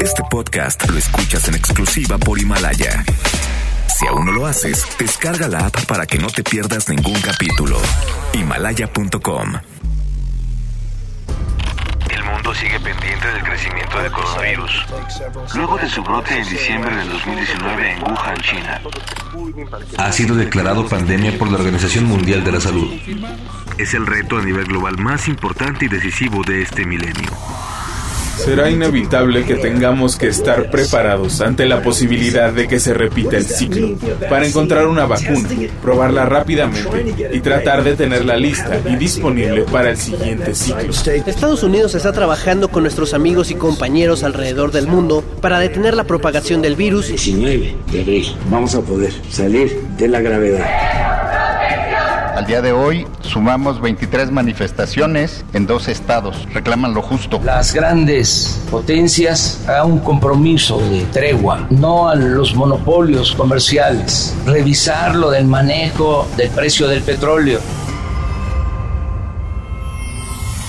Este podcast lo escuchas en exclusiva por Himalaya. Si aún no lo haces, descarga la app para que no te pierdas ningún capítulo. Himalaya.com El mundo sigue pendiente del crecimiento del coronavirus. Luego de su brote en diciembre del 2019 en Wuhan, China. Ha sido declarado pandemia por la Organización Mundial de la Salud. Es el reto a nivel global más importante y decisivo de este milenio. Será inevitable que tengamos que estar preparados ante la posibilidad de que se repita el ciclo, para encontrar una vacuna, probarla rápidamente y tratar de tenerla lista y disponible para el siguiente ciclo. Estados Unidos está trabajando con nuestros amigos y compañeros alrededor del mundo para detener la propagación del virus. 19 de abril vamos a poder salir de la gravedad. Al día de hoy sumamos 23 manifestaciones en dos estados. Reclaman lo justo. Las grandes potencias a un compromiso de tregua, no a los monopolios comerciales. Revisar lo del manejo del precio del petróleo.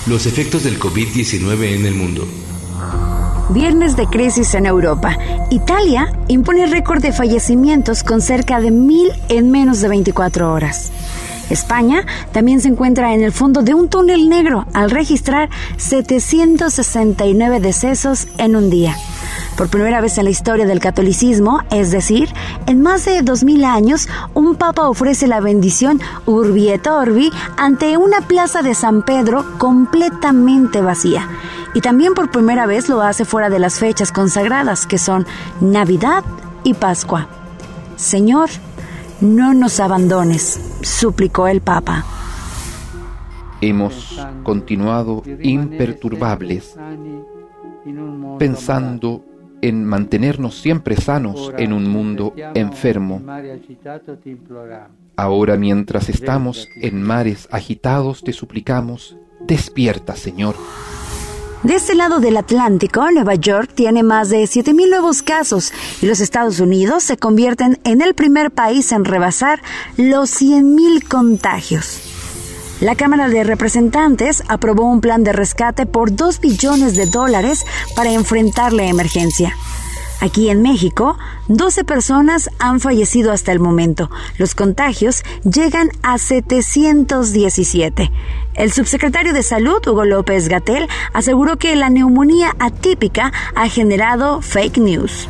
Los efectos del COVID-19 en el mundo. Viernes de crisis en Europa. Italia impone récord de fallecimientos con cerca de mil en menos de 24 horas. España también se encuentra en el fondo de un túnel negro al registrar 769 decesos en un día. Por primera vez en la historia del catolicismo, es decir, en más de 2000 años, un papa ofrece la bendición Urbi et Orbi ante una plaza de San Pedro completamente vacía. Y también por primera vez lo hace fuera de las fechas consagradas, que son Navidad y Pascua. Señor, no nos abandones, suplicó el Papa. Hemos continuado imperturbables, pensando en mantenernos siempre sanos en un mundo enfermo. Ahora mientras estamos en mares agitados, te suplicamos, despierta, Señor. De este lado del Atlántico, Nueva York tiene más de 7.000 nuevos casos y los Estados Unidos se convierten en el primer país en rebasar los 100.000 contagios. La Cámara de Representantes aprobó un plan de rescate por 2 billones de dólares para enfrentar la emergencia. Aquí en México, 12 personas han fallecido hasta el momento. Los contagios llegan a 717. El subsecretario de Salud, Hugo López Gatel, aseguró que la neumonía atípica ha generado fake news.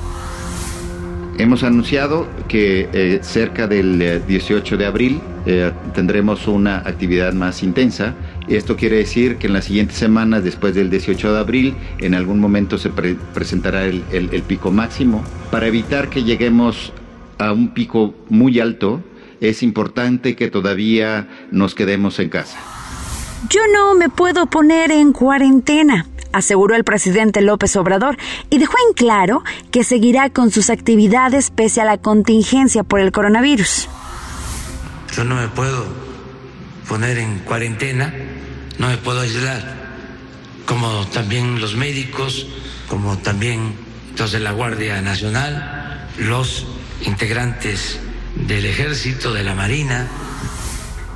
Hemos anunciado que eh, cerca del 18 de abril eh, tendremos una actividad más intensa. Esto quiere decir que en las siguientes semanas, después del 18 de abril, en algún momento se presentará el, el pico máximo. Para evitar que lleguemos a un pico muy alto, es importante que todavía nos quedemos en casa. Yo no me puedo poner en cuarentena, aseguró el presidente López Obrador, y dejó en claro que seguirá con sus actividades pese a la contingencia por el coronavirus. Yo no me puedo poner en cuarentena, no me puedo aislar, como también los médicos, como también los de la Guardia Nacional, los integrantes del Ejército, de la Marina,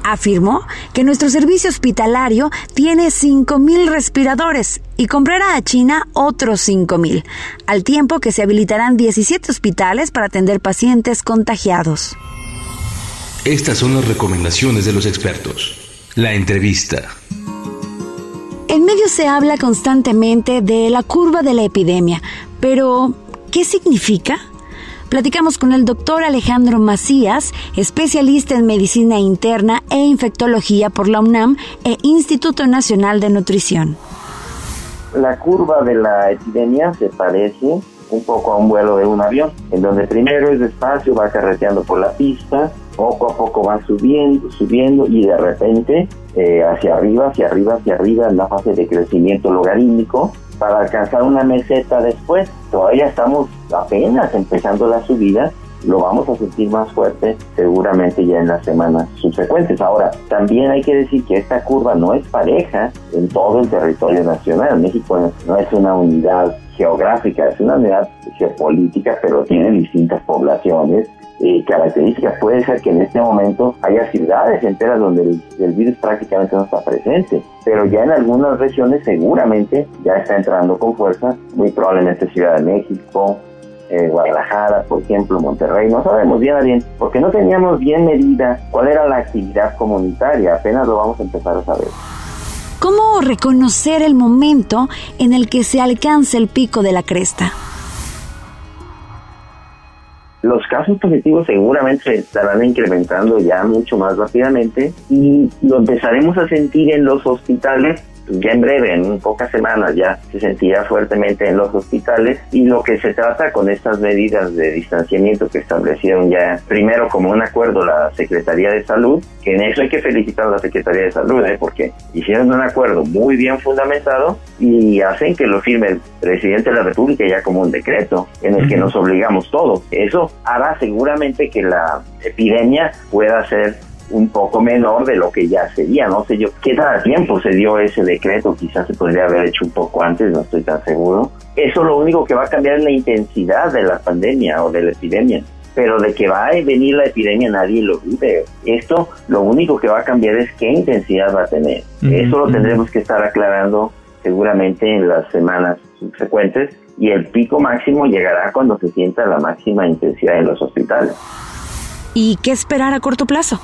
afirmó que nuestro servicio hospitalario tiene 5.000 respiradores y comprará a China otros 5.000, al tiempo que se habilitarán 17 hospitales para atender pacientes contagiados. Estas son las recomendaciones de los expertos. La entrevista. En medio se habla constantemente de la curva de la epidemia, pero ¿qué significa? Platicamos con el doctor Alejandro Macías, especialista en medicina interna e infectología por la UNAM e Instituto Nacional de Nutrición. La curva de la epidemia se parece un poco a un vuelo de un avión, en donde primero es despacio, va carreteando por la pista, poco a poco va subiendo, subiendo y de repente eh, hacia arriba, hacia arriba, hacia arriba en la fase de crecimiento logarítmico para alcanzar una meseta después. Todavía estamos apenas empezando la subida, lo vamos a sentir más fuerte seguramente ya en las semanas subsecuentes. Ahora, también hay que decir que esta curva no es pareja en todo el territorio nacional. México no es una unidad geográfica, es una unidad geopolítica, pero tiene distintas poblaciones eh, características. Puede ser que en este momento haya ciudades enteras donde el, virus prácticamente no está presente, pero ya en algunas regiones seguramente ya está entrando con fuerza, muy probablemente Ciudad de México, eh, Guadalajara, por ejemplo, Monterrey, no sabemos bien, bien, porque no teníamos bien medida cuál era la actividad comunitaria, apenas lo vamos a empezar a saber. ¿Cómo reconocer el momento en el que se alcanza el pico de la cresta? Casos positivos seguramente se estarán incrementando ya mucho más rápidamente y lo empezaremos a sentir en los hospitales ya en breve, en pocas semanas ya se sentirá fuertemente en los hospitales y lo que se trata con estas medidas de distanciamiento que establecieron ya primero como un acuerdo la Secretaría de Salud, que en eso hay que felicitar a la Secretaría de Salud, ¿eh? porque hicieron un acuerdo muy bien fundamentado y hacen que lo firme el presidente de la República ya como un decreto en el que nos obligamos todos. Eso hará seguramente que la epidemia pueda ser un poco menor de lo que ya sería, no sé yo qué tal tiempo se dio ese decreto, quizás se podría haber hecho un poco antes, no estoy tan seguro. Eso lo único que va a cambiar es la intensidad de la pandemia o de la epidemia, pero de que va a venir la epidemia nadie lo vive. Esto lo único que va a cambiar es qué intensidad va a tener. Eso lo tendremos que estar aclarando seguramente en las semanas subsecuentes y el pico máximo llegará cuando se sienta la máxima intensidad en los hospitales. ¿Y qué esperar a corto plazo?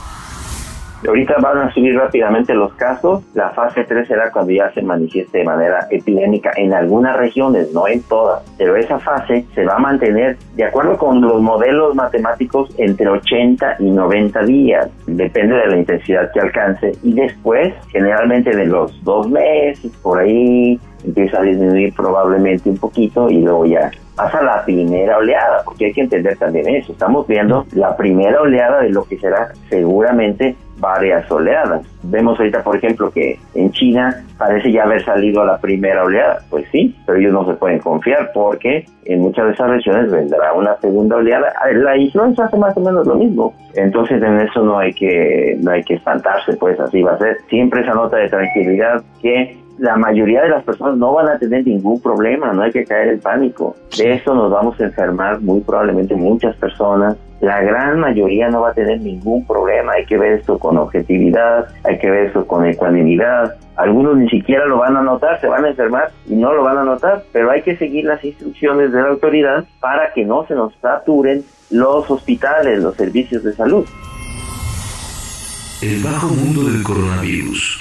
Ahorita van a subir rápidamente los casos. La fase 3 será cuando ya se manifieste de manera epidémica en algunas regiones, no en todas. Pero esa fase se va a mantener, de acuerdo con los modelos matemáticos, entre 80 y 90 días. Depende de la intensidad que alcance. Y después, generalmente de los dos meses, por ahí, empieza a disminuir probablemente un poquito y luego ya pasa la primera oleada, porque hay que entender también eso. Estamos viendo la primera oleada de lo que será seguramente varias oleadas. Vemos ahorita, por ejemplo, que en China parece ya haber salido la primera oleada. Pues sí, pero ellos no se pueden confiar porque en muchas de esas regiones vendrá una segunda oleada. La influenza hace más o menos lo mismo. Entonces en eso no hay que, no hay que espantarse, pues así va a ser. Siempre esa nota de tranquilidad que la mayoría de las personas no van a tener ningún problema, no hay que caer en pánico. De eso nos vamos a enfermar muy probablemente muchas personas. La gran mayoría no va a tener ningún problema. Hay que ver esto con objetividad, hay que ver esto con ecuanimidad. Algunos ni siquiera lo van a notar, se van a enfermar y no lo van a notar, pero hay que seguir las instrucciones de la autoridad para que no se nos saturen los hospitales, los servicios de salud. El bajo mundo del coronavirus.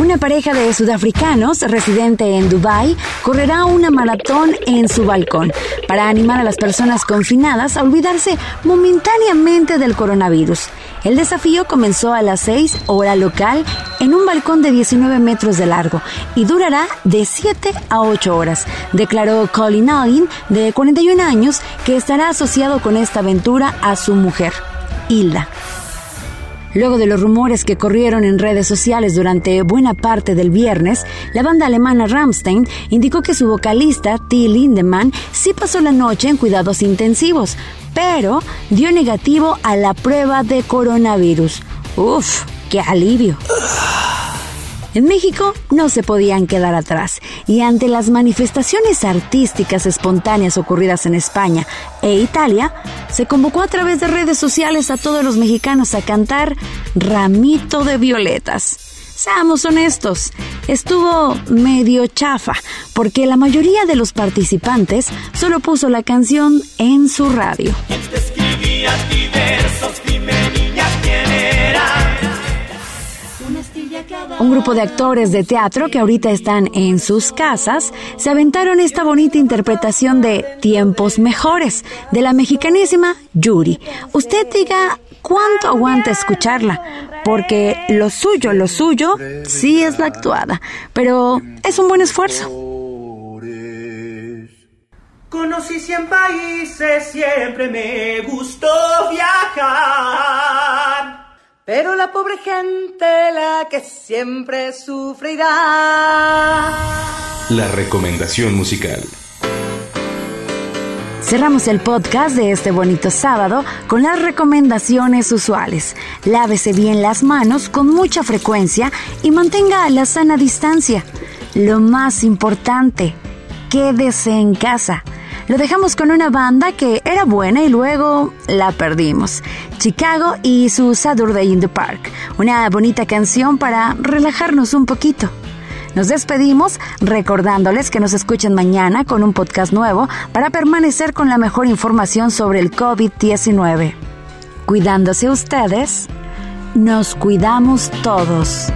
Una pareja de sudafricanos residente en Dubái correrá una maratón en su balcón para animar a las personas confinadas a olvidarse momentáneamente del coronavirus. El desafío comenzó a las 6 hora local en un balcón de 19 metros de largo y durará de 7 a 8 horas, declaró Colin Allen, de 41 años, que estará asociado con esta aventura a su mujer, Hilda. Luego de los rumores que corrieron en redes sociales durante buena parte del viernes, la banda alemana Rammstein indicó que su vocalista, Till Lindemann, sí pasó la noche en cuidados intensivos, pero dio negativo a la prueba de coronavirus. Uf, qué alivio. En México no se podían quedar atrás y ante las manifestaciones artísticas espontáneas ocurridas en España e Italia, se convocó a través de redes sociales a todos los mexicanos a cantar Ramito de Violetas. Seamos honestos, estuvo medio chafa, porque la mayoría de los participantes solo puso la canción en su radio. Un grupo de actores de teatro que ahorita están en sus casas se aventaron esta bonita interpretación de Tiempos Mejores de la mexicanísima Yuri. Usted diga cuánto aguanta escucharla, porque lo suyo, lo suyo, sí es la actuada, pero es un buen esfuerzo. Conocí 100 países, siempre me gustó viajar. Pero la pobre gente, la que siempre sufrirá. La recomendación musical. Cerramos el podcast de este bonito sábado con las recomendaciones usuales. Lávese bien las manos con mucha frecuencia y mantenga la sana distancia. Lo más importante, quédese en casa. Lo dejamos con una banda que era buena y luego la perdimos. Chicago y su Saturday in the Park. Una bonita canción para relajarnos un poquito. Nos despedimos recordándoles que nos escuchen mañana con un podcast nuevo para permanecer con la mejor información sobre el COVID-19. Cuidándose ustedes, nos cuidamos todos.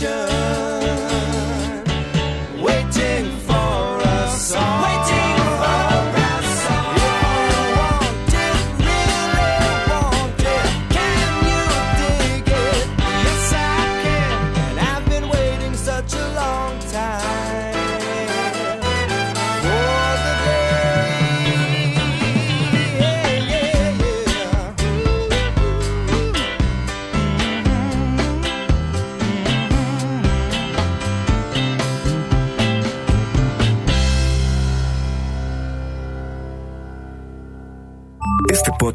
nation.